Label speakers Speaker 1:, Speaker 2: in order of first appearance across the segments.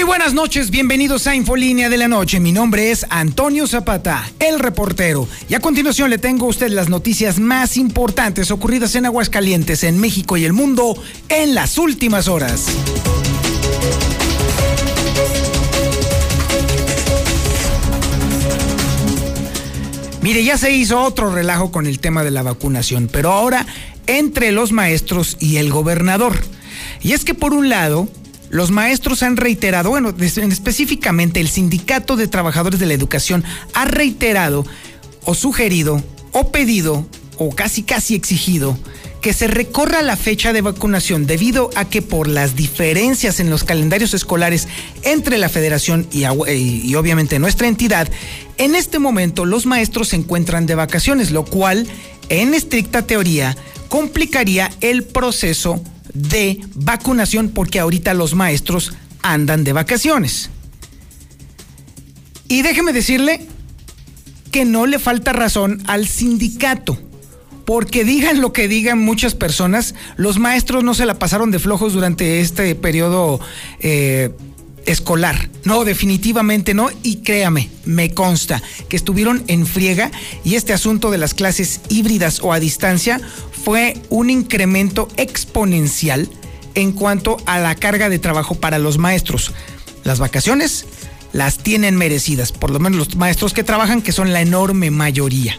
Speaker 1: Muy buenas noches, bienvenidos a Infolínea de la Noche. Mi nombre es Antonio Zapata, el reportero. Y a continuación le tengo a usted las noticias más importantes ocurridas en Aguascalientes, en México y el mundo en las últimas horas. Mire, ya se hizo otro relajo con el tema de la vacunación, pero ahora entre los maestros y el gobernador. Y es que por un lado, los maestros han reiterado, bueno, específicamente el Sindicato de Trabajadores de la Educación ha reiterado o sugerido o pedido o casi casi exigido que se recorra la fecha de vacunación debido a que por las diferencias en los calendarios escolares entre la federación y, y, obviamente nuestra entidad, en este momento los maestros se encuentran de vacaciones, lo cual en estricta teoría complicaría el proceso de vacunación porque ahorita los maestros andan de vacaciones. Y déjeme decirle que no le falta razón al sindicato, porque digan lo que digan muchas personas, los maestros no se la pasaron de flojos durante este periodo eh, escolar. No, definitivamente no. Y créame, me consta que estuvieron en friega y este asunto de las clases híbridas o a distancia fue un incremento exponencial en cuanto a la carga de trabajo para los maestros. Las vacaciones las tienen merecidas, por lo menos los maestros que trabajan, que son la enorme mayoría.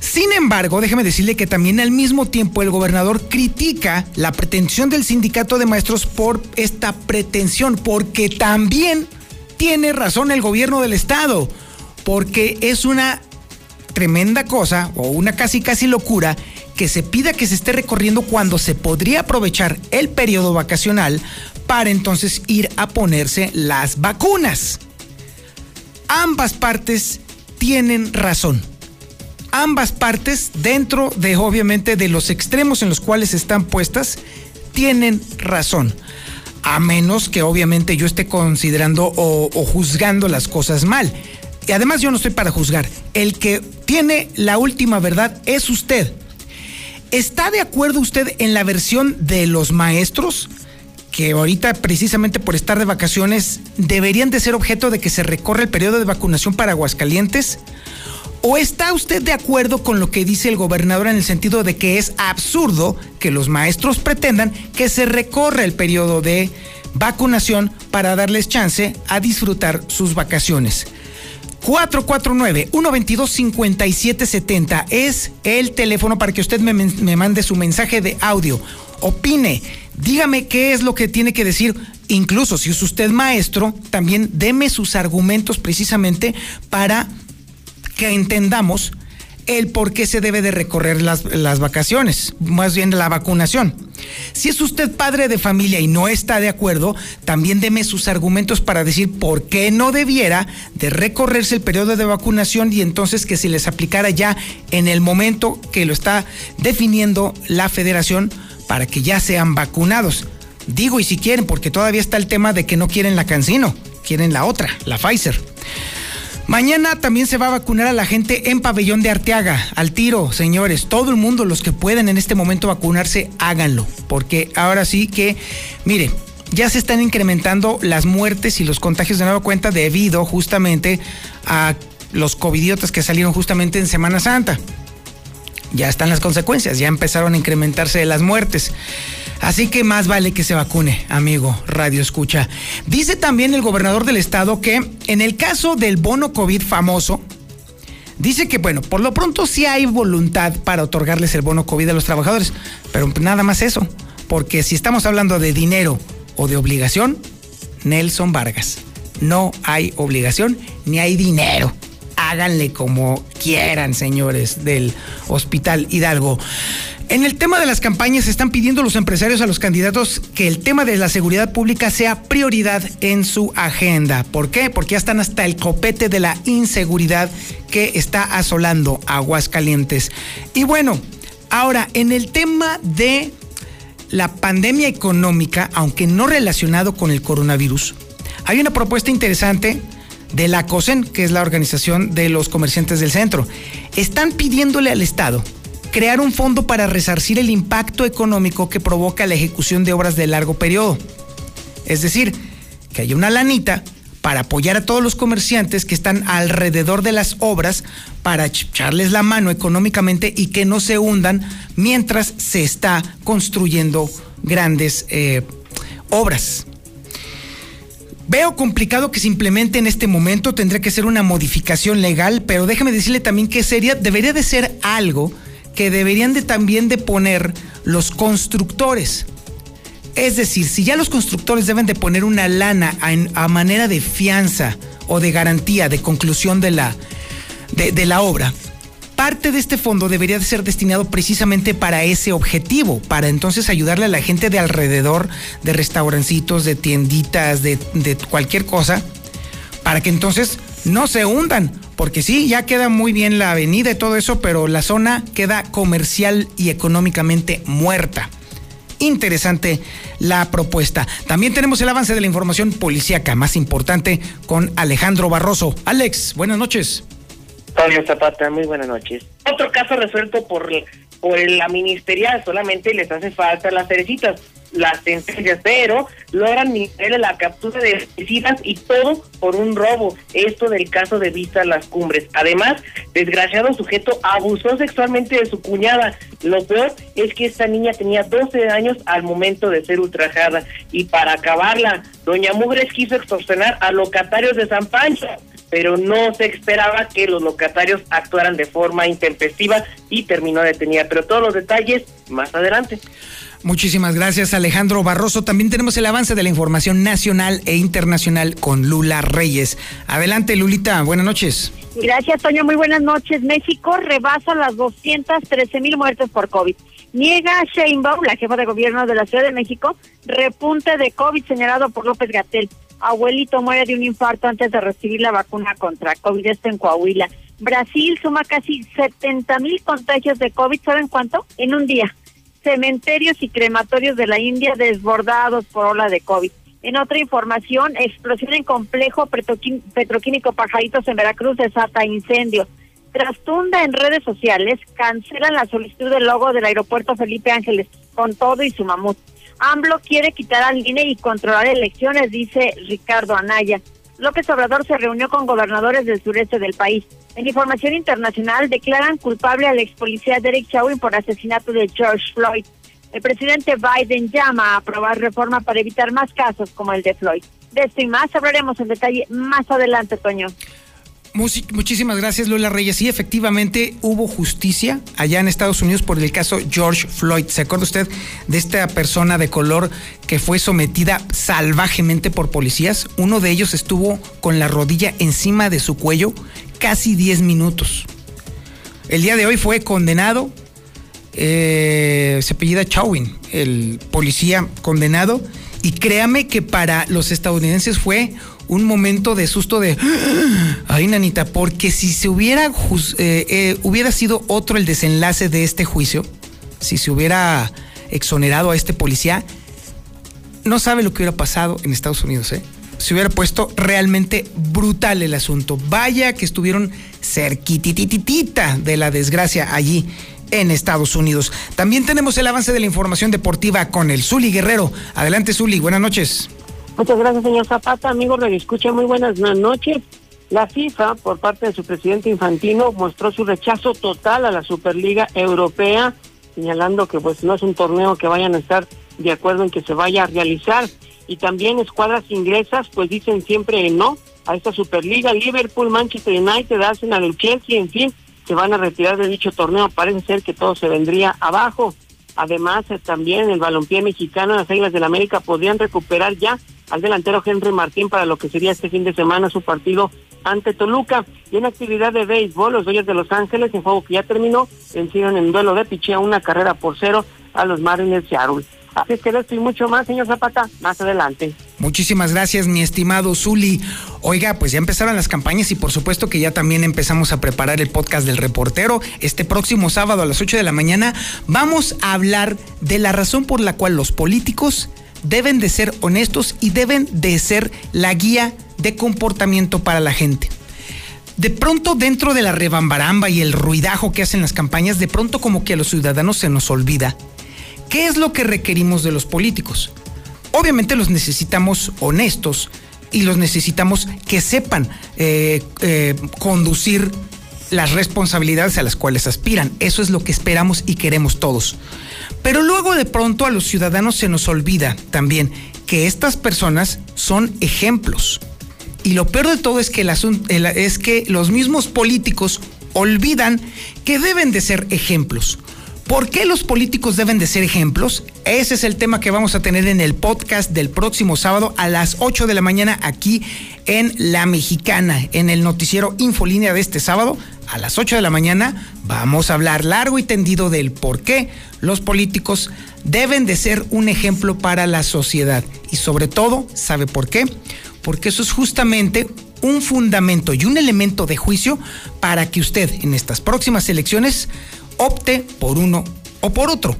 Speaker 1: Sin embargo, déjeme decirle que también al mismo tiempo el gobernador critica la pretensión del sindicato de maestros por esta pretensión, porque también tiene razón el gobierno del estado, porque es una tremenda cosa o una casi casi locura que se pida que se esté recorriendo cuando se podría aprovechar el periodo vacacional para entonces ir a ponerse las vacunas. Ambas partes tienen razón ambas partes, dentro de obviamente de los extremos en los cuales están puestas, tienen razón. A menos que obviamente yo esté considerando o, juzgando las cosas mal. Y además yo no estoy para juzgar. El que tiene la última verdad es usted. ¿Está de acuerdo usted en la versión de los maestros? que ahorita precisamente por estar de vacaciones deberían de ser objeto de que se recorra el periodo de vacunación para Aguascalientes? ¿O está usted de acuerdo con lo que dice el gobernador en el sentido de que es absurdo que los maestros pretendan que se recorra el periodo de vacunación para darles chance a disfrutar sus vacaciones? 449-122-5770 es el teléfono para que usted me, me, mande su mensaje de audio. Opine, dígame qué es lo que tiene que decir. Incluso si es usted maestro, también deme sus argumentos precisamente para que entendamos el por qué se debe de recorrer las, las, vacaciones, más bien la vacunación. Si es usted padre de familia y no está de acuerdo, también deme sus argumentos para decir por qué no debiera de recorrerse el periodo de vacunación y entonces que se les aplicara ya en el momento que lo está definiendo la federación para que ya sean vacunados. Digo y si quieren, porque todavía está el tema de que no quieren la Cancino, quieren la otra, la Pfizer. Mañana también se va a vacunar a la gente en Pabellón de Arteaga, al tiro, señores. Todo el mundo, los que pueden en este momento vacunarse, háganlo. Porque ahora sí que, mire, ya se están incrementando las muertes y los contagios de nueva cuenta debido justamente a los covidiotas que salieron justamente en Semana Santa. Ya están las consecuencias, ya empezaron a incrementarse las muertes. Así que más vale que se vacune, amigo Radio Escucha. Dice también el gobernador del estado que en el caso del bono COVID famoso, dice que, bueno, por lo pronto sí hay voluntad para otorgarles el bono COVID a los trabajadores, pero nada más eso, porque si estamos hablando de dinero o de obligación, Nelson Vargas, no hay obligación ni hay dinero háganle como quieran, señores del Hospital Hidalgo. En el tema de las campañas están pidiendo los empresarios a los candidatos que el tema de la seguridad pública sea prioridad en su agenda. ¿Por qué? Porque ya están hasta el copete de la inseguridad que está asolando Aguascalientes. Y bueno, ahora en el tema de la pandemia económica, aunque no relacionado con el coronavirus, hay una propuesta interesante de la COSEN, que es la organización de los comerciantes del centro. Están pidiéndole al Estado crear un fondo para resarcir el impacto económico que provoca la ejecución de obras de largo periodo. Es decir, que haya una lanita para apoyar a todos los comerciantes que están alrededor de las obras para echarles la mano económicamente y que no se hundan mientras se está construyendo grandes eh, obras. Veo complicado que se implemente en este momento, tendría que ser una modificación legal, pero déjeme decirle también que sería, debería de ser algo que deberían de también de poner los constructores. Es decir, si ya los constructores deben de poner una lana a, manera de fianza o de garantía de conclusión de la, de, la obra, parte de este fondo debería de ser destinado precisamente para ese objetivo, para entonces ayudarle a la gente de alrededor, de restaurancitos, de tienditas, de, de cualquier cosa, para que entonces no se hundan porque sí, ya queda muy bien la avenida y todo eso, pero la zona queda comercial y económicamente muerta. Interesante la propuesta. También tenemos el avance de la información policíaca más importante con Alejandro Barroso. Alex, buenas noches.
Speaker 2: Antonio Zapata, muy buenas noches. Otro caso resuelto por, por la ministerial, solamente les hace falta las cerecitas las sentencias, pero logran la captura de suicidas y todo por un robo. Esto del caso de Vista Las Cumbres. Además, desgraciado sujeto abusó sexualmente de su cuñada. Lo peor es que esta niña tenía 12 años al momento de ser ultrajada. Y para acabarla, doña Mugres quiso extorsionar a locatarios de San Pancho pero no se esperaba que los locatarios actuaran de forma intempestiva y terminó detenida. Pero todos los detalles más adelante.
Speaker 1: Muchísimas gracias Alejandro Barroso. También tenemos el avance de la información nacional e internacional con Lula Reyes. Adelante Lulita, buenas noches.
Speaker 3: Gracias Toño, muy buenas noches. México rebasa las 213 mil muertes por COVID. Niega Sheinbaum, la jefa de gobierno de la Ciudad de México, repunte de COVID señalado por López Gatel. Abuelito muere de un infarto antes de recibir la vacuna contra COVID, esto en Coahuila. Brasil suma casi 70 mil contagios de COVID, ¿saben cuánto? En un día cementerios y crematorios de la India desbordados por ola de COVID. En otra información, explosión en complejo petroquímico Pajaritos en Veracruz desata incendio. Trastunda en redes sociales, cancelan la solicitud del logo del aeropuerto Felipe Ángeles con todo y su mamut. AMLO quiere quitar al INE y controlar elecciones, dice Ricardo Anaya. López Obrador se reunió con gobernadores del sureste del país. En información internacional, declaran culpable al ex policía Derek Chauvin por asesinato de George Floyd. El presidente Biden llama a aprobar reforma para evitar más casos como el de Floyd. De esto y más hablaremos en detalle más adelante, Toño.
Speaker 1: Muchísimas gracias, Lola Reyes. Sí, efectivamente hubo justicia allá en Estados Unidos por el caso George Floyd. ¿Se acuerda usted de esta persona de color que fue sometida salvajemente por policías? Uno de ellos estuvo con la rodilla encima de su cuello casi 10 minutos. El día de hoy fue condenado, eh, se apellida Chauvin, el policía condenado, y créame que para los estadounidenses fue un momento de susto de, ay nanita, porque si se hubiera, eh, eh, hubiera sido otro el desenlace de este juicio, si se hubiera exonerado a este policía, no sabe lo que hubiera pasado en Estados Unidos, ¿eh? Se hubiera puesto realmente brutal el asunto. Vaya que estuvieron cerquitititita de la desgracia allí en Estados Unidos. También tenemos el avance de la información deportiva con el Zuli Guerrero. Adelante, Zuli, buenas noches.
Speaker 4: Muchas gracias, señor Zapata. Amigo Radio Escucha, muy buenas noches. La FIFA, por parte de su presidente Infantino, mostró su rechazo total a la Superliga Europea, señalando que pues no es un torneo que vayan a estar de acuerdo en que se vaya a realizar. Y también escuadras inglesas, pues dicen siempre no a esta Superliga. Liverpool, Manchester United, Arsenal, Chelsea, en fin, se van a retirar de dicho torneo. Parece ser que todo se vendría abajo. Además, eh, también el balompié mexicano, las Águilas del América podrían recuperar ya al delantero Henry Martín para lo que sería este fin de semana su partido ante Toluca. Y en actividad de béisbol, los Dodgers de Los Ángeles, en juego que ya terminó, vencieron en duelo de pichea una carrera por cero a los Mariners Seattle. Así es que esto y mucho más, señor Zapata, más adelante.
Speaker 1: Muchísimas gracias, mi estimado Zuli. Oiga, pues ya empezaron las campañas y por supuesto que ya también empezamos a preparar el podcast del reportero. Este próximo sábado a las 8 de la mañana vamos a hablar de la razón por la cual los políticos deben de ser honestos y deben de ser la guía de comportamiento para la gente. De pronto dentro de la rebambaramba y el ruidajo que hacen las campañas, de pronto como que a los ciudadanos se nos olvida qué es lo que requerimos de los políticos. Obviamente los necesitamos honestos y los necesitamos que sepan eh, eh, conducir las responsabilidades a las cuales aspiran. Eso es lo que esperamos y queremos todos. Pero luego de pronto a los ciudadanos se nos olvida también que estas personas son ejemplos. Y lo peor de todo es que, es que los mismos políticos olvidan que deben de ser ejemplos. ¿Por qué los políticos deben de ser ejemplos? Ese es el tema que vamos a tener en el podcast del próximo sábado a las 8 de la mañana aquí en La Mexicana, en el noticiero Infolínea de este sábado. A las 8 de la mañana vamos a hablar largo y tendido del por qué los políticos deben de ser un ejemplo para la sociedad. Y sobre todo, ¿sabe por qué? Porque eso es justamente un fundamento y un elemento de juicio para que usted en estas próximas elecciones opte por uno o por otro.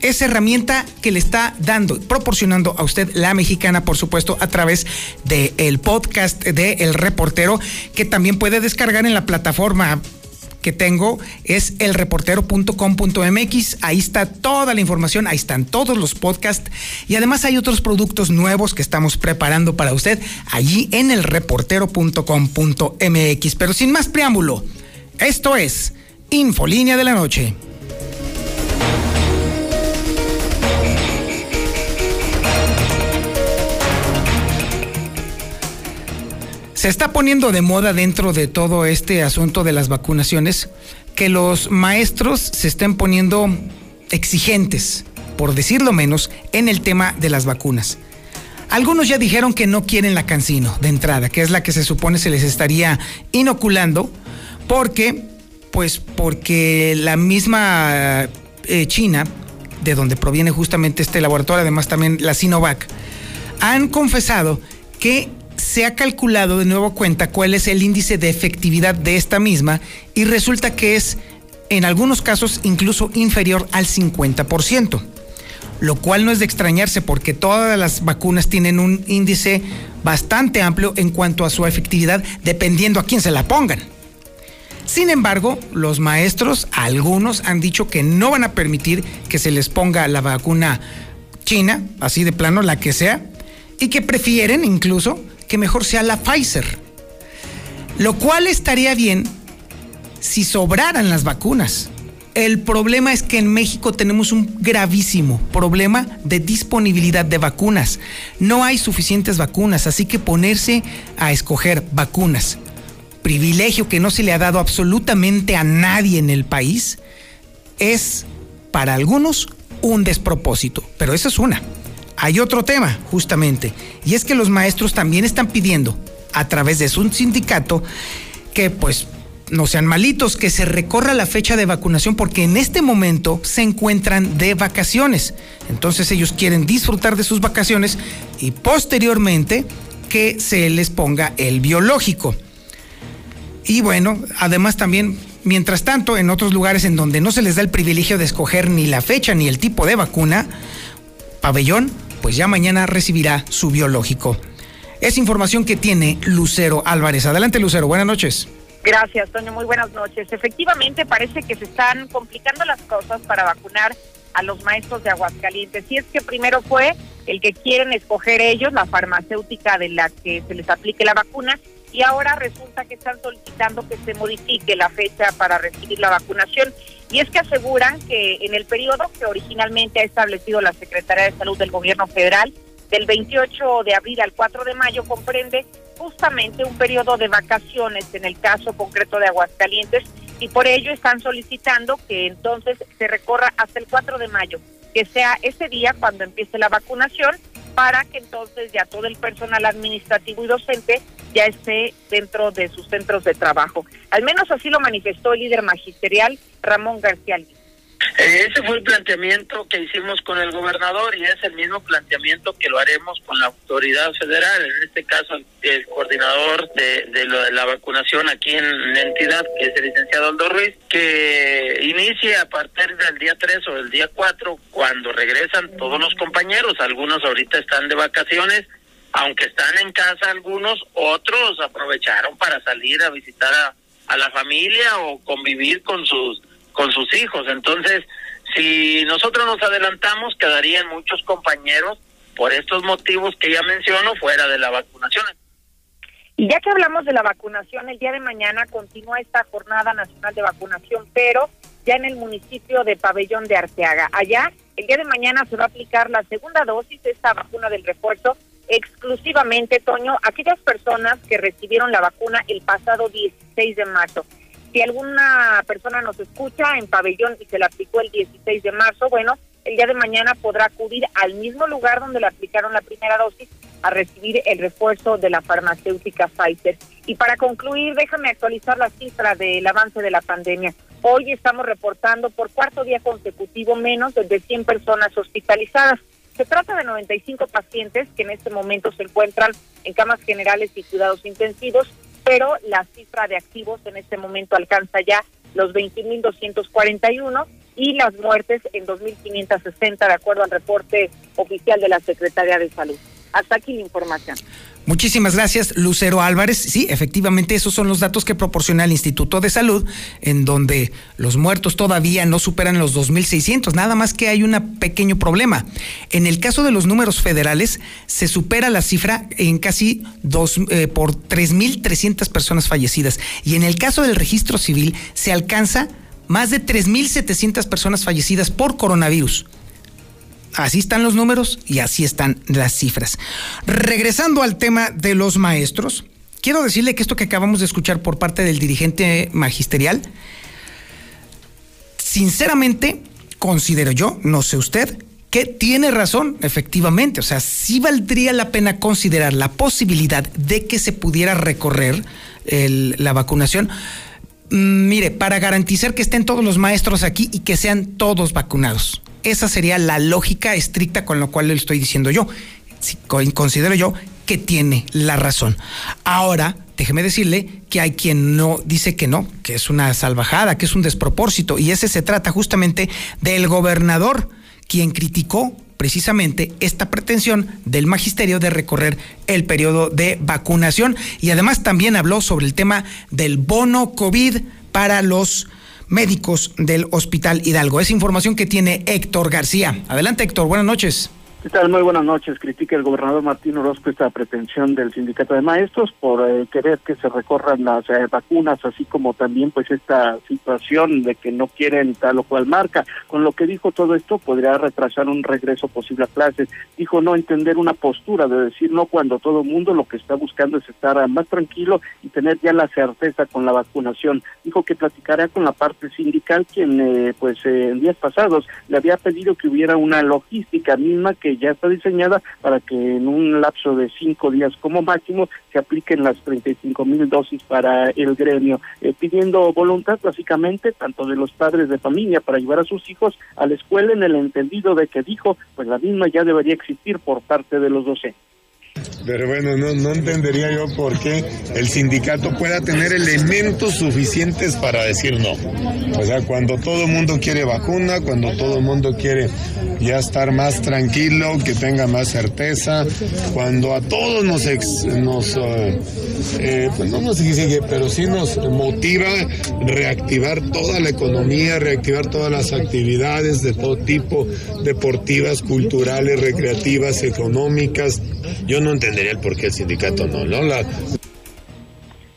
Speaker 1: Esa herramienta que le está dando, proporcionando a usted la mexicana, por supuesto, a través del podcast de El Reportero, que también puede descargar en la plataforma que tengo es elreportero.com.mx. Ahí está toda la información, ahí están todos los podcasts y además hay otros productos nuevos que estamos preparando para usted allí en elreportero.com.mx. Pero sin más preámbulo, esto es Infolínea de la Noche. Se está poniendo de moda dentro de todo este asunto de las vacunaciones que los maestros se estén poniendo exigentes, por decirlo menos, en el tema de las vacunas. Algunos ya dijeron que no quieren la cancino de entrada, que es la que se supone se les estaría inoculando, porque pues porque la misma eh, China, de donde proviene justamente este laboratorio, además también la Sinovac, han confesado que se ha calculado de nuevo cuenta cuál es el índice de efectividad de esta misma y resulta que es en algunos casos incluso inferior al 50%, lo cual no es de extrañarse porque todas las vacunas tienen un índice bastante amplio en cuanto a su efectividad dependiendo a quién se la pongan. Sin embargo, los maestros, algunos han dicho que no van a permitir que se les ponga la vacuna china, así de plano, la que sea, y que prefieren incluso que mejor sea la Pfizer. Lo cual estaría bien si sobraran las vacunas. El problema es que en México tenemos un gravísimo problema de disponibilidad de vacunas. No hay suficientes vacunas, así que ponerse a escoger vacunas privilegio que no se le ha dado absolutamente a nadie en el país, es para algunos un despropósito. Pero esa es una. Hay otro tema, justamente, y es que los maestros también están pidiendo, a través de su sindicato, que pues no sean malitos, que se recorra la fecha de vacunación porque en este momento se encuentran de vacaciones. Entonces ellos quieren disfrutar de sus vacaciones y posteriormente que se les ponga el biológico. Y bueno, además también, mientras tanto, en otros lugares en donde no se les da el privilegio de escoger ni la fecha ni el tipo de vacuna, pabellón, pues ya mañana recibirá su biológico. Es información que tiene Lucero Álvarez. Adelante, Lucero, buenas noches.
Speaker 5: Gracias, Toño. Muy buenas noches. Efectivamente, parece que se están complicando las cosas para vacunar a los maestros de Aguascalientes. Y es que primero fue el que quieren escoger ellos, la farmacéutica de la que se les aplique la vacuna, y ahora resulta que están solicitando que se modifique la fecha para recibir la vacunación. Y es que aseguran que en el periodo que originalmente ha establecido la Secretaría de Salud del Gobierno Federal, del 28 de abril al 4 de mayo, comprende justamente un periodo de vacaciones en el caso concreto de Aguascalientes y por ello están solicitando que entonces se recorra hasta el 4 de mayo, que sea ese día cuando empiece la vacunación para que entonces ya todo el personal administrativo y docente ya esté dentro de sus centros de trabajo. Al menos así lo manifestó el líder magisterial Ramón García
Speaker 6: ese fue el planteamiento que hicimos con el gobernador y es el mismo planteamiento que lo haremos con la autoridad federal, en este caso el coordinador de, lo de la vacunación aquí en la entidad, que es el licenciado Aldo Ruiz, que inicie a partir del día 3 o del día 4, cuando regresan todos los compañeros, algunos ahorita están de vacaciones, aunque están en casa algunos, otros aprovecharon para salir a visitar a, a la familia o convivir con sus con sus hijos. Entonces, si nosotros nos adelantamos, quedarían muchos compañeros por estos motivos que ya menciono fuera de la vacunación.
Speaker 5: Y ya que hablamos de la vacunación, el día de mañana continúa esta jornada nacional de vacunación, pero ya en el municipio de Pabellón de Arteaga. Allá, el día de mañana se va a aplicar la segunda dosis de esta vacuna del refuerzo exclusivamente, Toño, aquellas personas que recibieron la vacuna el pasado 16 de marzo. Si alguna persona nos escucha en pabellón y se la aplicó el 16 de marzo, bueno, el día de mañana podrá acudir al mismo lugar donde le aplicaron la primera dosis a recibir el refuerzo de la farmacéutica Pfizer. Y para concluir, déjame actualizar la cifra del avance de la pandemia. Hoy estamos reportando por cuarto día consecutivo menos de 100 personas hospitalizadas. Se trata de 95 pacientes que en este momento se encuentran en camas generales y cuidados intensivos pero la cifra de activos en este momento alcanza ya los 20.241 y las muertes en 2.560 de acuerdo al reporte oficial de la Secretaría de Salud. Hasta aquí la información.
Speaker 1: Muchísimas gracias, Lucero Álvarez. Sí, efectivamente, esos son los datos que proporciona el Instituto de Salud, en donde los muertos todavía no superan los 2.600. Nada más que hay un pequeño problema. En el caso de los números federales, se supera la cifra en casi dos, eh, por 3.300 personas fallecidas. Y en el caso del registro civil, se alcanza más de 3.700 personas fallecidas por coronavirus. Así están los números y así están las cifras. Regresando al tema de los maestros, quiero decirle que esto que acabamos de escuchar por parte del dirigente magisterial, sinceramente, considero yo, no sé usted, que tiene razón, efectivamente. O sea, sí valdría la pena considerar la posibilidad de que se pudiera recorrer la vacunación. Mm, mire, para garantizar que estén todos los maestros aquí y que sean todos vacunados. Esa sería la lógica estricta con lo cual le estoy diciendo yo. considero yo que tiene la razón. Ahora, déjeme decirle que hay quien no dice que no, que es una salvajada, que es un despropósito, y ese se trata justamente del gobernador, quien criticó precisamente esta pretensión del magisterio de recorrer el periodo de vacunación y además también habló sobre el tema del bono COVID para los médicos del Hospital Hidalgo. Es información que tiene Héctor García. Adelante Héctor, buenas noches.
Speaker 7: ¿Qué tal? Muy buenas noches. Critica el gobernador Martín Orozco esta pretensión del sindicato de maestros por eh, querer que se recorran las eh, vacunas, así como también pues esta situación de que no quieren tal o cual marca. Con lo que dijo todo esto podría retrasar un regreso posible a clases. Dijo no entender una postura de decir no cuando todo el mundo lo que está buscando es estar más tranquilo y tener ya la certeza con la vacunación. Dijo que platicará con la parte sindical quien eh, pues en días pasados le había pedido que hubiera una logística misma que ya está diseñada para que en un lapso de cinco días como máximo se apliquen las 35 mil dosis para el gremio, eh, pidiendo voluntad básicamente tanto de los padres de familia para llevar a sus hijos a la escuela en el entendido de que dijo, pues la misma ya debería existir por parte de los docentes.
Speaker 8: Pero bueno, no, no entendería yo por qué el sindicato pueda tener elementos suficientes para decir no. O sea, cuando todo el mundo quiere vacuna, cuando todo el mundo quiere ya estar más tranquilo, que tenga más certeza, cuando a todos nos, nos eh, eh, pues no nos exige, pero sí nos motiva reactivar toda la economía, reactivar todas las actividades de todo tipo, deportivas, culturales, recreativas, económicas. Yo no entendería el por qué el sindicato no. La,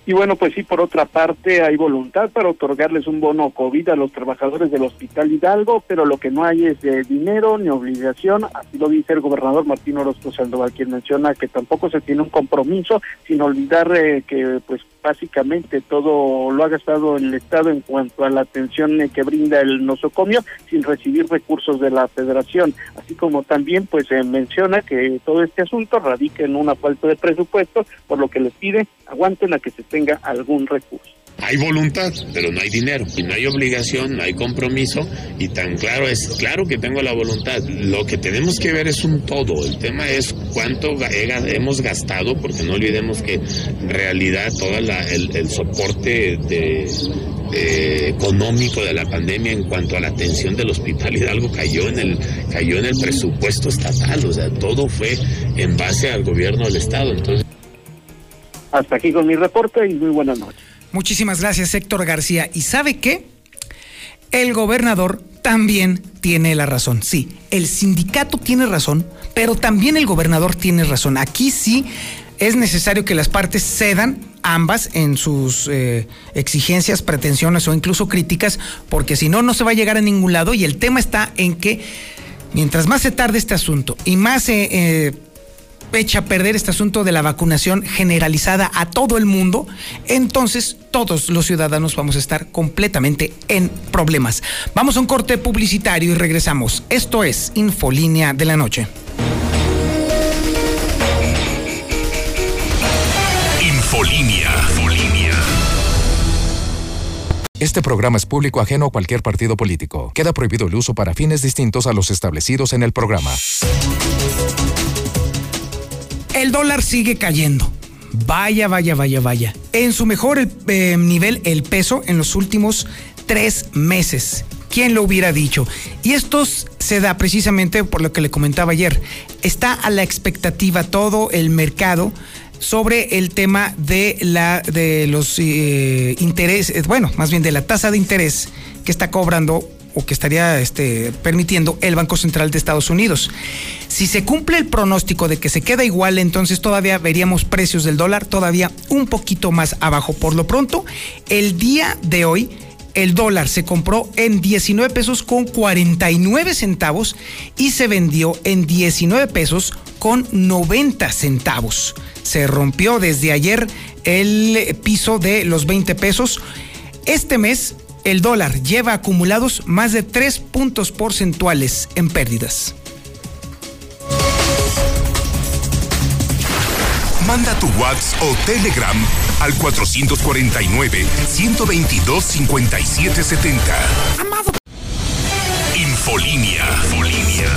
Speaker 7: y bueno, pues sí, por otra parte, hay voluntad para otorgarles un bono COVID a los trabajadores del Hospital Hidalgo, pero lo que no hay es de dinero ni obligación. Así lo dice el gobernador Martín Orozco Sandoval, quien menciona que tampoco se tiene un compromiso, sin olvidar eh, que, pues, básicamente todo lo ha gastado el Estado en cuanto a la atención eh, que brinda el nosocomio, sin recibir recursos de la Federación. Así como también, pues, se menciona que todo este asunto radica en una falta de presupuesto, por lo que les pide aguanten a que se tenga algún recurso.
Speaker 8: hay voluntad, pero no hay dinero, y no hay obligación, no hay compromiso, y tan claro es, claro que tengo la voluntad. Lo que tenemos que ver es un todo. El tema es cuánto hemos gastado, porque no olvidemos que en realidad todo el, soporte de, económico de la pandemia en cuanto a la atención del hospital Hidalgo cayó en el cayó en el presupuesto estatal, o sea, todo fue en base al gobierno del estado. Entonces,
Speaker 7: hasta aquí con mi reporte y muy buenas noches.
Speaker 1: Muchísimas gracias, Héctor García. ¿Y sabe qué? El gobernador también tiene la razón. Sí, el sindicato tiene razón, pero también el gobernador tiene razón. Aquí sí es necesario que las partes cedan ambas en sus eh, exigencias, pretensiones o incluso críticas, porque si no, no se va a llegar a ningún lado. Y el tema está en que mientras más se tarde este asunto y más se... Eh, echa a perder este asunto de la vacunación generalizada a todo el mundo, entonces todos los ciudadanos vamos a estar completamente en problemas. Vamos a un corte publicitario y regresamos. Esto es Infolínea de la Noche.
Speaker 9: Infolínea.
Speaker 10: Este programa es público ajeno a cualquier partido político. Queda prohibido el uso para fines distintos a los establecidos en el programa.
Speaker 1: El dólar sigue cayendo. Vaya, vaya, vaya, vaya. En su mejor eh, nivel, el peso en los últimos tres meses. ¿Quién lo hubiera dicho? Y esto se da precisamente por lo que le comentaba ayer. Está a la expectativa todo el mercado sobre el tema de la de los eh, intereses, bueno, más bien de la tasa de interés que está cobrando o que estaría este, permitiendo el Banco Central de Estados Unidos. Si se cumple el pronóstico de que se queda igual, entonces todavía veríamos precios del dólar todavía un poquito más abajo. Por lo pronto, el día de hoy, el dólar se compró en 19 pesos con 49 centavos y se vendió en 19 pesos con 90 centavos. Se rompió desde ayer el piso de los 20 pesos. Este mes el dólar lleva acumulados más de 3 puntos porcentuales en pérdidas.
Speaker 9: Manda tu WhatsApp o Telegram al 449-122-5770. Amado. Infolínea. Infolínea.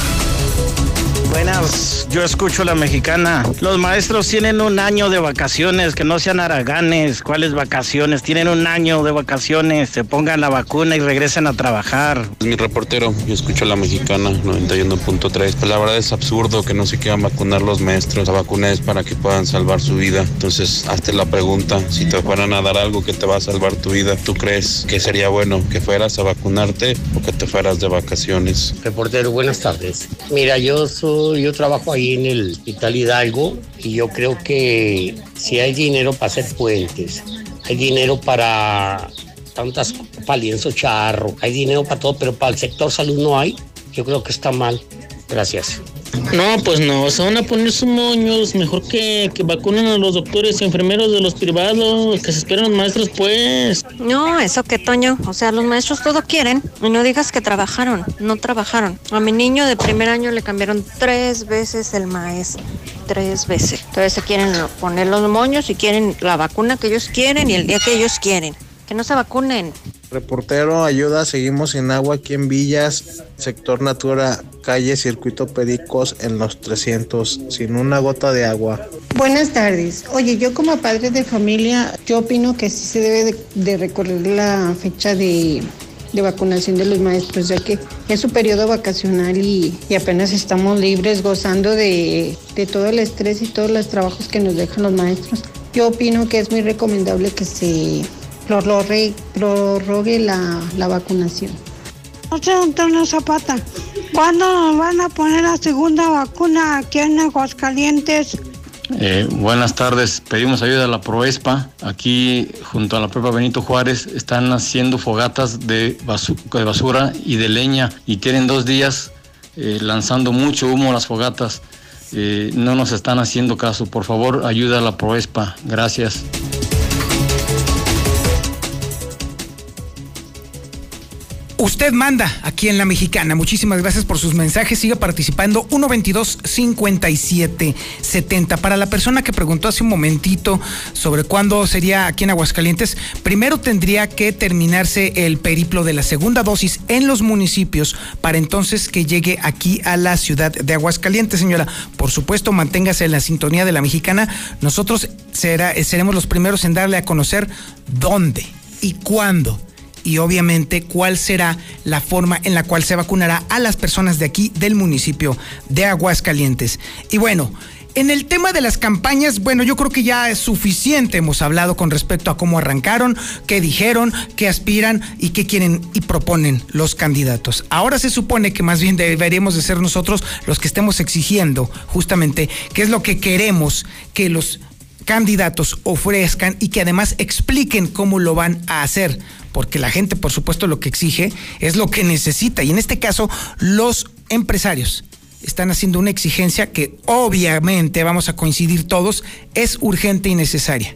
Speaker 11: Buenas, yo escucho la mexicana. Los maestros tienen un año de vacaciones, que no sean haraganes. ¿Cuáles vacaciones? Tienen un año de vacaciones, se pongan la vacuna y regresen a trabajar.
Speaker 12: Mi reportero, yo escucho la mexicana 91.3. Pues la verdad es absurdo que no se quieran vacunar los maestros. La vacuna es para que puedan salvar su vida. Entonces, hazte la pregunta, si te fueran a dar algo que te va a salvar tu vida, ¿tú crees que sería bueno que fueras a vacunarte o que te fueras de vacaciones?
Speaker 13: Reportero, buenas tardes. Mira, yo soy yo trabajo ahí en el Hospital Hidalgo y yo creo que si hay dinero para hacer puentes, hay dinero para tantas palienzo charro, hay dinero para todo, pero para el sector salud no hay. Yo creo que está mal. Gracias.
Speaker 14: No, pues no, se van a poner sus moños, mejor que, que vacunen a los doctores y enfermeros de los privados, que se esperen los maestros, pues.
Speaker 15: No, eso que Toño, o sea, los maestros todo quieren, y no digas que trabajaron, no trabajaron. A mi niño de primer año le cambiaron tres veces el maestro, tres veces. Entonces se quieren poner los moños y quieren la vacuna que ellos quieren y el día que ellos quieren. Que no se vacunen.
Speaker 16: Reportero, ayuda, seguimos sin agua aquí en Villas, sector Natura, calle Circuito Pedicos en los 300, sin una gota de agua.
Speaker 17: Buenas tardes. Oye, yo como padre de familia, yo opino que sí se debe de, recorrer la fecha de, vacunación de los maestros, ya que es su periodo vacacional y, apenas estamos libres gozando de, de todo el estrés y todos los trabajos que nos dejan los maestros. Yo opino que es muy recomendable que se prorrogue la, la vacunación.
Speaker 18: José Antonio Zapata, ¿cuándo nos van a poner la segunda vacuna aquí en Aguascalientes?
Speaker 19: Eh, buenas tardes, pedimos ayuda a la Proespa. Aquí, junto a la propia Benito Juárez, están haciendo fogatas de, basura y de leña y tienen dos días eh, lanzando mucho humo las fogatas. Eh, no nos están haciendo caso. Por favor, ayuda a la Proespa. Gracias.
Speaker 1: Usted manda aquí en La Mexicana. Muchísimas gracias por sus mensajes. Siga participando. 122-5770. Para la persona que preguntó hace un momentito sobre cuándo sería aquí en Aguascalientes, primero tendría que terminarse el periplo de la segunda dosis en los municipios para entonces que llegue aquí a la ciudad de Aguascalientes, señora. Por supuesto, manténgase en la sintonía de La Mexicana. Nosotros seremos los primeros en darle a conocer dónde y cuándo y obviamente cuál será la forma en la cual se vacunará a las personas de aquí del municipio de Aguascalientes. Y bueno, en el tema de las campañas, bueno, yo creo que ya es suficiente. Hemos hablado con respecto a cómo arrancaron, qué dijeron, qué aspiran y qué quieren y proponen los candidatos. Ahora se supone que más bien deberíamos de ser nosotros los que estemos exigiendo justamente qué es lo que queremos que los candidatos ofrezcan y que además expliquen cómo lo van a hacer porque la gente, por supuesto, lo que exige es lo que necesita. Y en este caso, los empresarios están haciendo una exigencia que obviamente vamos a coincidir todos, es urgente y necesaria.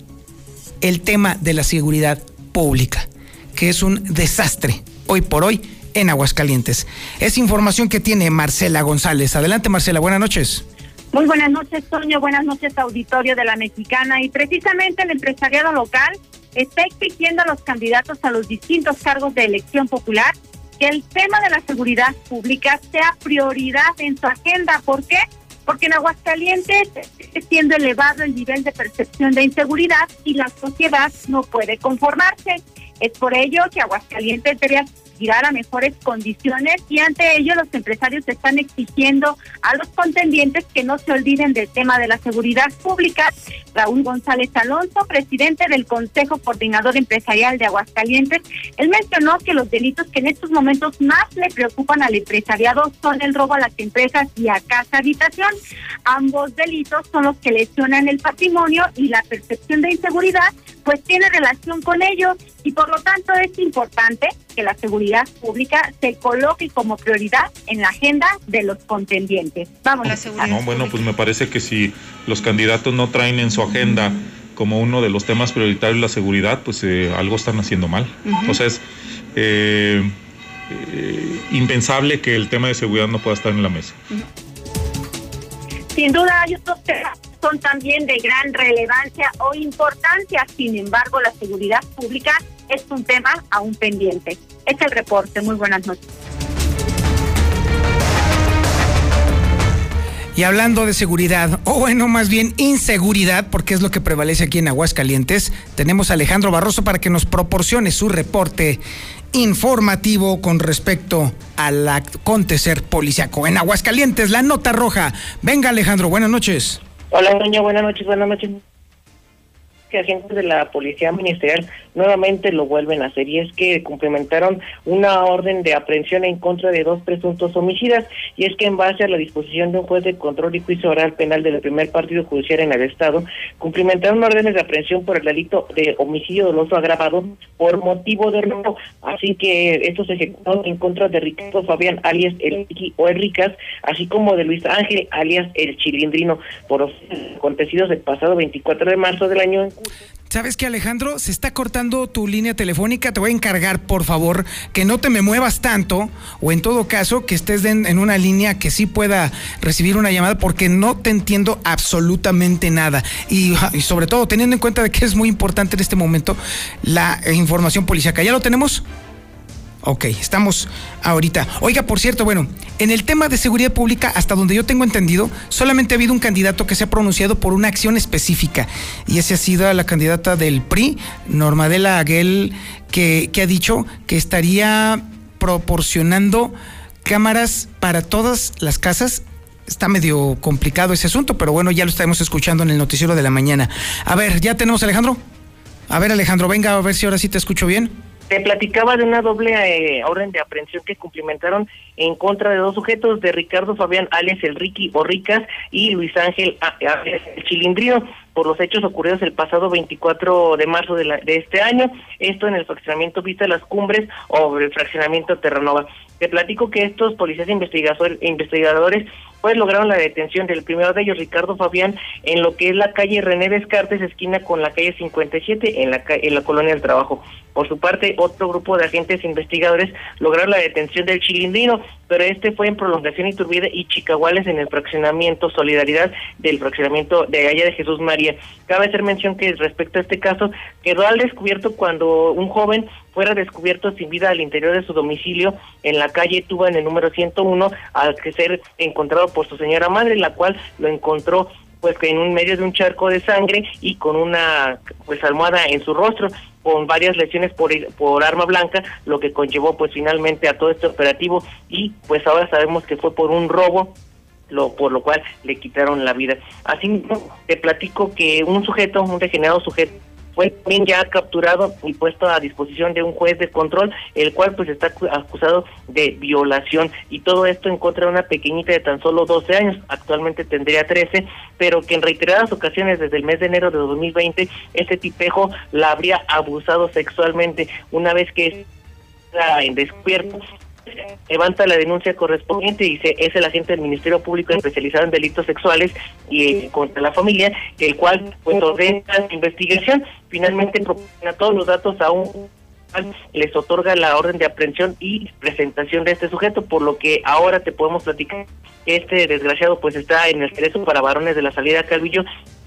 Speaker 1: El tema de la seguridad pública, que es un desastre hoy por hoy en Aguascalientes. Es información que tiene Marcela González. Adelante, Marcela, buenas noches.
Speaker 5: Muy buenas noches, Toño. Buenas noches, auditorio de la Mexicana. Y precisamente el empresariado local está exigiendo a los candidatos a los distintos cargos de elección popular que el tema de la seguridad pública sea prioridad en su agenda. ¿Por qué? Porque en Aguascalientes sigue siendo elevado el nivel de percepción de inseguridad y la sociedad no puede conformarse. Es por ello que Aguascalientes debería girar a mejores condiciones y ante ello los empresarios están exigiendo a los contendientes que no se olviden del tema de la seguridad pública. Raúl González Alonso, presidente del Consejo Coordinador Empresarial de Aguascalientes, él mencionó que los delitos que en estos momentos más le preocupan al empresariado son el robo a las empresas y a casa habitación. Ambos delitos son los que lesionan el patrimonio y la percepción de inseguridad pues tiene relación con ellos y por lo tanto es importante que la seguridad pública se coloque como prioridad en la agenda de los contendientes. Vamos, la seguridad.
Speaker 9: No, bueno, pues me parece que si los candidatos no traen en su agenda como uno de los temas prioritarios la seguridad, pues eh, algo están haciendo mal. Entonces, eh, eh, impensable que el tema de seguridad no pueda estar en la mesa.
Speaker 5: Sin duda hay otros temas son también de gran relevancia o importancia. Sin embargo, la seguridad pública es un tema aún pendiente. Es el reporte. Muy buenas noches.
Speaker 1: Y hablando de seguridad, o bueno, más bien inseguridad, porque es lo que prevalece aquí en Aguascalientes, tenemos a Alejandro Barroso para que nos proporcione su reporte informativo con respecto al acontecer policiaco en Aguascalientes, la nota roja. Venga Alejandro, buenas noches.
Speaker 2: Hola, doña, buenas noches, buenas noches que agentes de la Policía Ministerial nuevamente lo vuelven a hacer. Y es que cumplimentaron una orden de aprehensión en contra de dos presuntos homicidas. Y es que en base a la disposición de un juez de control y juicio oral penal del primer partido judicial en el estado cumplimentaron órdenes de aprehensión por el delito de homicidio doloso agravado por motivo de robo. Así que esto se ejecutó en contra de Ricardo Fabián alias el o Ricas así como de Luis Ángel alias el Chilindrino por acontecidos el pasado 24 de marzo del año
Speaker 1: ¿Sabes qué, Alejandro? Se está cortando tu línea telefónica. Te voy a encargar, por favor, que no te me muevas tanto o en todo caso que estés en, una línea que sí pueda recibir una llamada porque no te entiendo absolutamente nada. Y, sobre todo teniendo en cuenta de que es muy importante en este momento la información policíaca. ¿Ya lo tenemos? Ok, estamos ahorita. Oiga, por cierto, bueno, en el tema de seguridad pública, hasta donde yo tengo entendido, solamente ha habido un candidato que se ha pronunciado por una acción específica. Y ese ha sido la candidata del PRI, Normadela Aguel, que, que ha dicho que estaría proporcionando cámaras para todas las casas está medio complicado ese asunto, pero bueno, ya lo estamos escuchando en el noticiero de la mañana. A ver, ¿ya tenemos Alejandro? A ver, Alejandro, venga a ver si ahora sí te escucho bien.
Speaker 2: Te platicaba de una doble eh, orden de aprehensión que cumplimentaron en contra de dos sujetos, de Ricardo Fabián alias el Ricky o Ricas y Luis Ángel alias el Chilindrío, por los hechos ocurridos el pasado 24 de marzo de, la, de este año, esto en el fraccionamiento Vista Las Cumbres o el fraccionamiento Terranova. Te platico que estos policías investigadores pues lograron la detención del primero de ellos, Ricardo Fabián, en lo que es la calle René Descartes, esquina con la calle 57, en la, en la colonia del trabajo. Por su parte, otro grupo de agentes investigadores lograron la detención del chilindrino, pero este fue en prolongación Iturbide y Chicaguales en el fraccionamiento Solidaridad del fraccionamiento de allá de Jesús María. Cabe hacer mención que respecto a este caso quedó al descubierto cuando un joven fuera descubierto sin vida al interior de su domicilio en la calle Tuba en el número 101 al que ser encontrado por su señora madre, la cual lo encontró pues en un medio de un charco de sangre y con una pues almohada en su rostro con varias lesiones por por arma blanca, lo que conllevó pues finalmente a todo este operativo y pues ahora sabemos que fue por un robo lo por lo cual le quitaron la vida. Así te platico que un sujeto, un degenerado sujeto fue también ya capturado y puesto a disposición de un juez de control, el cual pues está acusado de violación. Y todo esto en contra de una pequeñita de tan solo 12 años, actualmente tendría 13, pero que en reiteradas ocasiones desde el mes de enero de 2020 este tipejo la habría abusado sexualmente una vez que en descubierto levanta la denuncia correspondiente y dice es el agente del Ministerio Público especializado en delitos sexuales y eh, contra la familia, el cual pues ordena la investigación, finalmente proporciona todos los datos a un les otorga la orden de aprehensión y presentación de este sujeto, por lo que ahora te podemos platicar que este desgraciado pues está en el cerezo para varones de la salida Calvillo,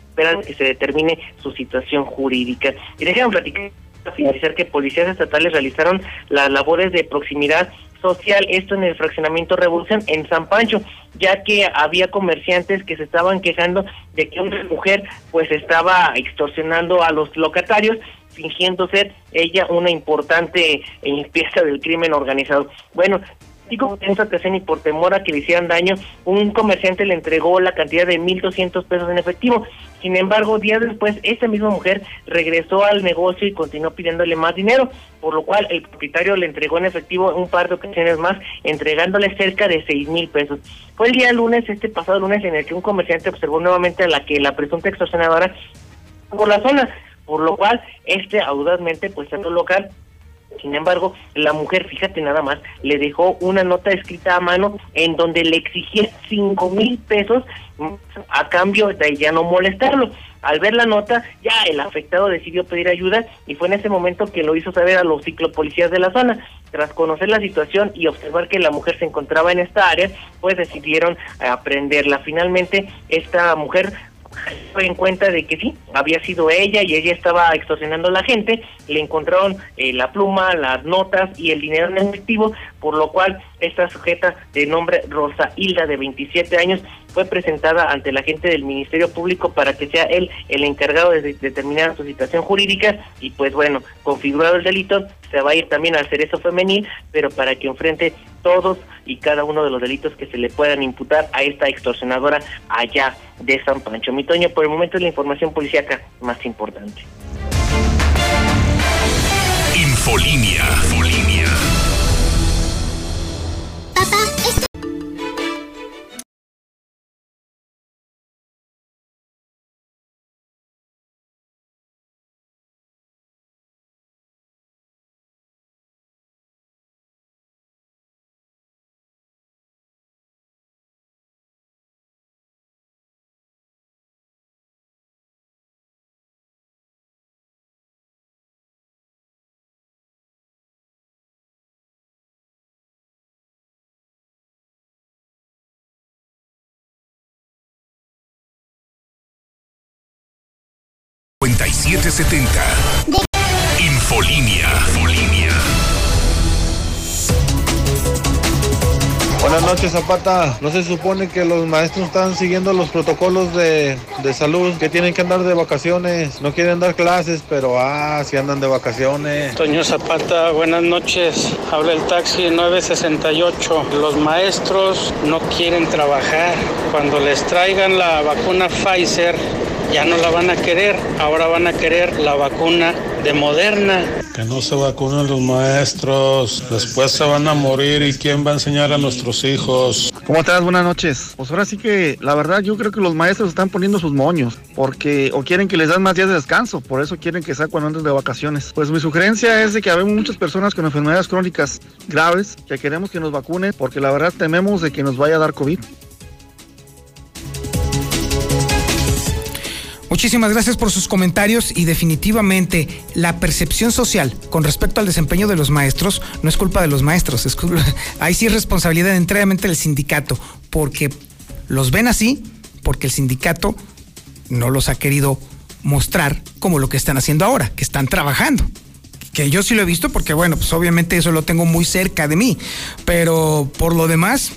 Speaker 2: esperan que se determine su situación jurídica. Y déjenme platicar finalizar que policías estatales realizaron las labores de proximidad social, esto en el fraccionamiento Revolución en San Pancho, ya que había comerciantes que se estaban quejando de que una mujer pues estaba extorsionando a los locatarios fingiendo ser ella una importante pieza del crimen organizado. Bueno, en esta ocasión y por temor a que le hicieran daño, un comerciante le entregó la cantidad de 1.200 pesos en efectivo. Sin embargo, días después, esta misma mujer regresó al negocio y continuó pidiéndole más dinero, por lo cual el propietario le entregó en efectivo un par de ocasiones más, entregándole cerca de seis mil pesos. Fue el día lunes, este pasado lunes, en el que un comerciante observó nuevamente a la que la presunta extorsionadora por la zona, por lo cual este audazmente pues en local sin embargo, la mujer, fíjate nada más, le dejó una nota escrita a mano en donde le exigía cinco mil pesos a cambio de ya no molestarlo. Al ver la nota, ya el afectado decidió pedir ayuda y fue en ese momento que lo hizo saber a los ciclopolicías de la zona. Tras conocer la situación y observar que la mujer se encontraba en esta área, pues decidieron aprenderla. Finalmente, esta mujer en cuenta de que sí, había sido ella y ella estaba extorsionando a la gente, le encontraron eh, la pluma, las notas y el dinero en efectivo, por lo cual esta sujeta de nombre Rosa Hilda de 27 años fue presentada ante la gente del Ministerio Público para que sea él el encargado de determinar su situación jurídica y pues bueno, configurado el delito, se va a ir también al cerezo femenil, pero para que enfrente todos y cada uno de los delitos que se le puedan imputar a esta extorsionadora allá de San Pancho. Mi Toño, por el momento es la información policíaca más importante.
Speaker 9: Infolinia. Infolinia. Papá, 5770. Infolinia. Infolinia.
Speaker 16: Buenas noches, Zapata. No se supone que los maestros están siguiendo los protocolos de, de, salud, que tienen que andar de vacaciones. No quieren dar clases, pero ah, si andan de vacaciones.
Speaker 11: Toño Zapata, buenas noches. Habla el taxi 968. Los maestros no quieren trabajar. Cuando les traigan la vacuna Pfizer, ya no la van a querer, ahora van a querer la vacuna de Moderna.
Speaker 8: Que no se vacunen los maestros, después se van a morir y quién va a enseñar a nuestros hijos.
Speaker 20: ¿Cómo estás? Buenas noches. Pues ahora sí que la verdad yo creo que los maestros están poniendo sus moños porque o quieren que les dan más días de descanso, por eso quieren que saquen antes de vacaciones. Pues mi sugerencia es de que habemos muchas personas con enfermedades crónicas graves que queremos que nos vacunen porque la verdad tememos de que nos vaya a dar COVID.
Speaker 1: Muchísimas gracias por sus comentarios y definitivamente la percepción social con respecto al desempeño de los maestros no es culpa de los maestros, es culpa, ahí sí es responsabilidad enteramente del sindicato, porque los ven así, porque el sindicato no los ha querido mostrar como lo que están haciendo ahora, que están trabajando. Que yo sí lo he visto porque, bueno, pues obviamente eso lo tengo muy cerca de mí, pero por lo demás,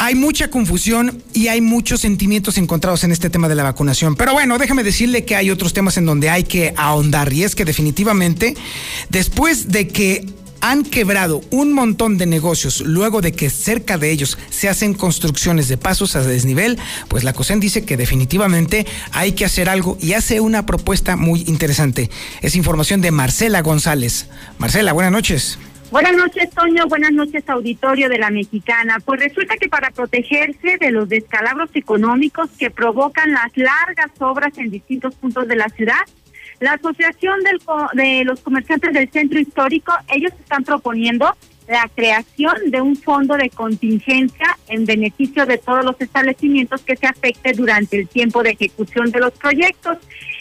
Speaker 1: hay mucha confusión y hay muchos sentimientos encontrados en este tema de la vacunación. Pero bueno, déjame decirle que hay otros temas en donde hay que ahondar y es que definitivamente después de que han quebrado un montón de negocios luego de que cerca de ellos se hacen construcciones de pasos a desnivel, pues la COSEN dice que definitivamente hay que hacer algo y hace una propuesta muy interesante. Es información de Marcela González. Marcela, buenas noches.
Speaker 3: Buenas noches, Toño. Buenas noches, auditorio de la Mexicana. Pues resulta que para protegerse de los descalabros económicos que provocan las largas obras en distintos puntos de la ciudad, la Asociación del de los Comerciantes del Centro Histórico, ellos están proponiendo la creación de un fondo de contingencia en beneficio de todos los establecimientos que se afecte durante el tiempo de ejecución de los proyectos.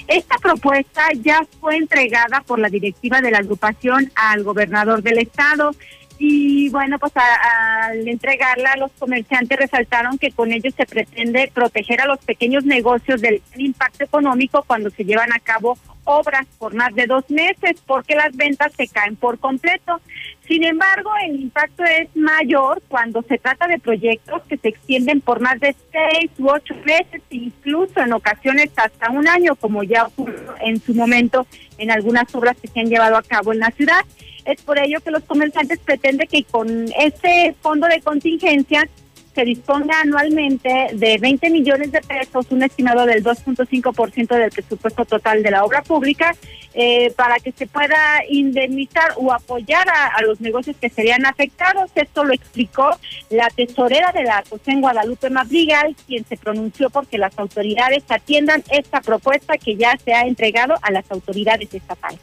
Speaker 3: Esta propuesta ya fue entregada por la directiva de la agrupación al gobernador del estado y bueno, pues al entregarla los comerciantes resaltaron que con ello se pretende proteger a los pequeños negocios del impacto económico cuando se llevan a cabo obras por más de dos meses porque las ventas se caen por completo. Sin embargo, el impacto es mayor cuando se trata de proyectos que se extienden por más de seis u ocho meses, incluso en ocasiones hasta un año, como ya ocurrió en su momento en algunas obras que se han llevado a cabo en la ciudad. Es por ello que los comerciantes pretenden que con este fondo de contingencia se disponga anualmente de 20 millones de pesos, un estimado del 2.5% del presupuesto total de la obra pública, eh, para que se pueda indemnizar o apoyar a, los negocios que serían afectados. Esto lo explicó la tesorera de la COSEN Guadalupe Madrigal, quien se pronunció porque las autoridades atiendan esta propuesta que ya se ha entregado a las autoridades estatales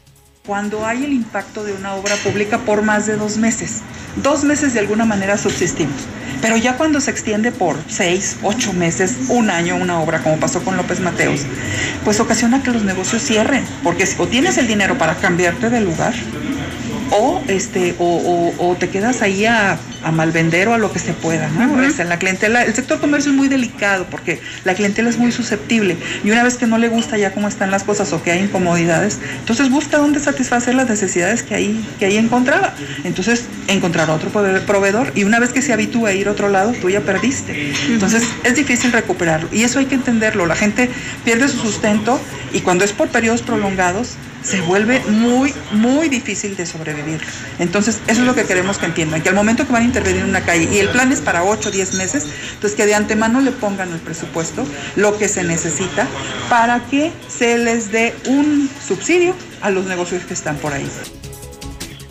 Speaker 21: cuando hay el impacto de una obra pública por más de dos meses. Dos meses de alguna manera subsistimos. Pero ya cuando se extiende por seis, ocho meses, un año una obra, como pasó con López Mateos, pues ocasiona que los negocios cierren. Porque o tienes el dinero para cambiarte de lugar, o este o, te quedas ahí a, a malvender o a lo que se pueda ¿no? la clientela el sector comercio es muy delicado porque la clientela es muy susceptible y una vez que no le gusta ya cómo están las cosas o que hay incomodidades entonces busca dónde satisfacer las necesidades que ahí que ahí encontraba. Entonces encontrar otro proveedor y una vez que se habitúa a ir a otro lado tú ya perdiste. Entonces es difícil recuperarlo y eso hay que entenderlo. La gente pierde su sustento y cuando es por periodos prolongados se vuelve muy, muy difícil de sobrevivir. Entonces, eso es lo que queremos que entiendan, que al momento que van a intervenir en una calle y el plan es para 8 o 10 meses, entonces que de antemano le pongan el presupuesto, lo que se necesita, para que se les dé un subsidio a los negocios que están por ahí.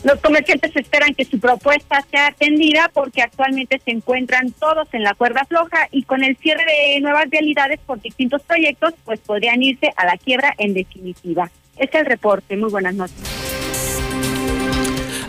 Speaker 3: Los comerciantes esperan que su propuesta sea atendida porque actualmente se encuentran todos en la cuerda floja y con el cierre de nuevas realidades por distintos proyectos, pues podrían irse a la quiebra en definitiva. Este es el reporte. Muy buenas noches.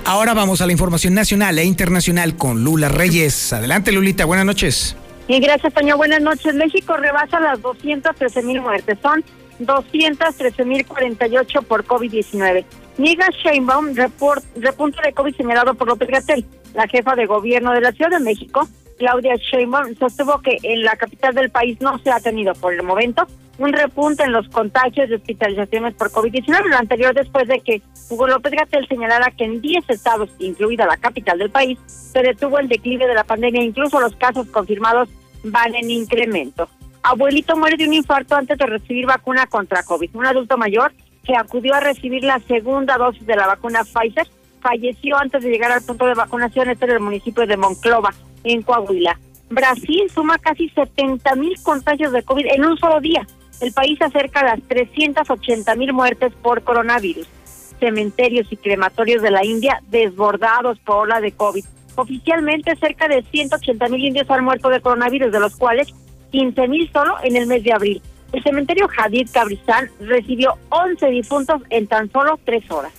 Speaker 1: Ahora vamos a la información nacional e internacional con Lula Reyes. Adelante, Lulita. Buenas noches.
Speaker 3: Y gracias, Toño. Buenas noches. México rebasa las 213 mil muertes. Son 213 mil 48 por COVID-19. Niga Sheinbaum, report, repunte de COVID señalado por López Gatel. La jefa de gobierno de la Ciudad de México, Claudia Sheinbaum, sostuvo que en la capital del país no se ha tenido por el momento un repunte en los contagios y hospitalizaciones por COVID-19, lo anterior después de que Hugo López Gatel señalara que en 10 estados, incluida la capital del país, se detuvo el declive de la pandemia, incluso los casos confirmados van en incremento. Abuelito muere de un infarto antes de recibir vacuna contra COVID. Un adulto mayor que acudió a recibir la segunda dosis de la vacuna Pfizer falleció antes de llegar al punto de vacunación este en el municipio de Monclova, en Coahuila. Brasil suma casi 70 mil contagios de COVID en un solo día el país acerca a las 380 mil muertes por coronavirus. Cementerios y crematorios de la India desbordados por ola de COVID. Oficialmente cerca de 180 mil indios han muerto de coronavirus, de los cuales 15 mil solo en el mes de abril. El cementerio Hadid Cabrizán recibió 11 difuntos en tan solo tres horas.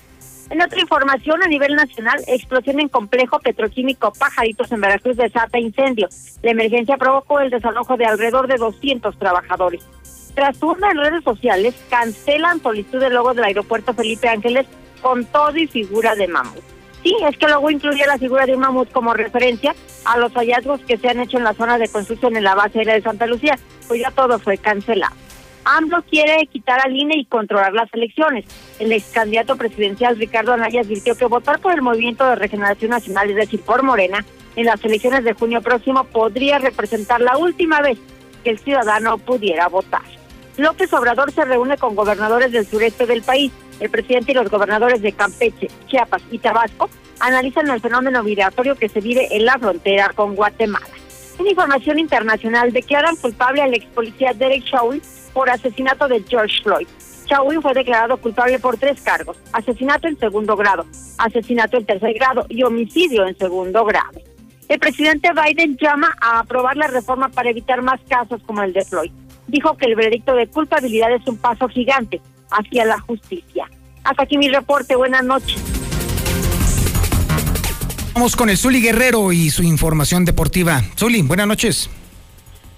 Speaker 3: En otra información, a nivel nacional, explosión en complejo petroquímico Pajaritos en Veracruz desata incendio. La emergencia provocó el desalojo de alrededor de 200 trabajadores. Tras una en redes sociales, cancelan solicitud de logo del aeropuerto Felipe Ángeles con todo y figura de mamut. Sí, es que luego incluye la figura de un mamut como referencia a los hallazgos que se han hecho en la zona de construcción en la base aérea de Santa Lucía, pues ya todo fue cancelado. AMLO quiere quitar al INE y controlar las elecciones. El ex candidato presidencial Ricardo Anaya advirtió que votar por el Movimiento de Regeneración Nacional, es decir, por Morena, en las elecciones de junio próximo podría representar la última vez que el ciudadano pudiera votar. López Obrador se reúne con gobernadores del sureste del país. El presidente y los gobernadores de Campeche, Chiapas y Tabasco analizan el fenómeno migratorio que se vive en la frontera con Guatemala. En información internacional, declaran culpable al ex policía Derek Chauvin por asesinato de George Floyd. Chauvin fue declarado culpable por tres cargos, asesinato en segundo grado, asesinato en tercer grado y homicidio en segundo grado. El presidente Biden llama a aprobar la reforma para evitar más casos como el de Floyd. Dijo que el veredicto de culpabilidad es un paso gigante hacia la justicia. Hasta aquí mi reporte. Buenas noches.
Speaker 1: Vamos con el Zuli Guerrero y su información deportiva. Zuli, buenas noches.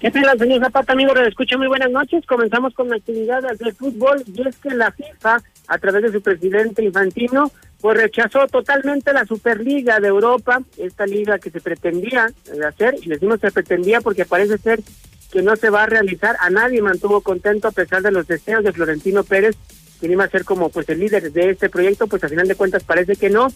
Speaker 22: ¿Qué tal, señor Zapata, amigo? Le escucho muy buenas noches. Comenzamos con la actividad del fútbol y es que la FIFA, a través de su presidente Infantino, pues rechazó totalmente la Superliga de Europa, esta liga que se pretendía hacer, y decimos se pretendía porque parece ser que no se va a realizar. A nadie mantuvo contento a pesar de los deseos de Florentino Pérez, quien iba a ser como pues el líder de este proyecto, pues al final de cuentas parece que no.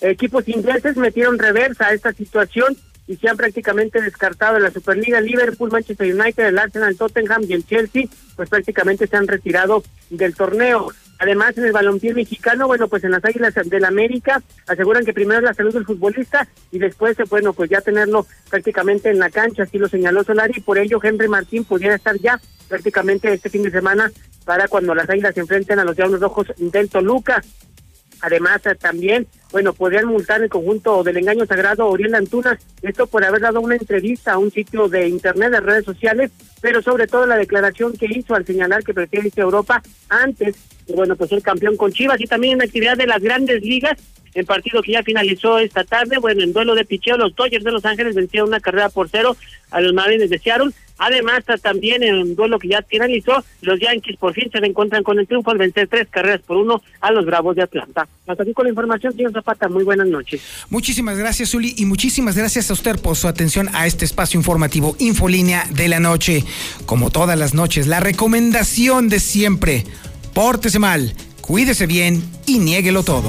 Speaker 22: Equipos ingleses metieron reversa a esta situación y se han prácticamente descartado en la Superliga. Liverpool, Manchester United, el Arsenal, Tottenham y el Chelsea, pues prácticamente se han retirado del torneo. Además, en el balompié mexicano, bueno, pues en las Águilas del América aseguran que primero es la salud del futbolista y después, bueno, pues ya tenerlo prácticamente en la cancha, así lo señaló Solari, y por ello Henry Martín pudiera estar ya prácticamente este fin de semana para cuando las Águilas se enfrenten a los Diablos Rojos del Toluca. Además, también, bueno, podrían multar el conjunto del engaño sagrado Oriel Antuna, esto por haber dado una entrevista a un sitio de internet, de redes sociales, pero sobre todo la declaración que hizo al señalar que irse a Europa antes, bueno, pues ser campeón con Chivas y también en actividad de las grandes ligas, el partido que ya finalizó esta tarde, bueno, en duelo de picheo, los Dodgers de Los Ángeles vencieron una carrera por cero a los Marines de Seattle. Además, también en un duelo que ya finalizó, los Yankees por fin se encuentran con el triunfo al vencer tres carreras por uno a los Bravos de Atlanta. Hasta aquí con la información, señor Zapata. Muy buenas noches.
Speaker 1: Muchísimas gracias, Uli, y muchísimas gracias a usted por su atención a este espacio informativo Infolínea de la Noche. Como todas las noches, la recomendación de siempre: pórtese mal, cuídese bien y niéguelo todo.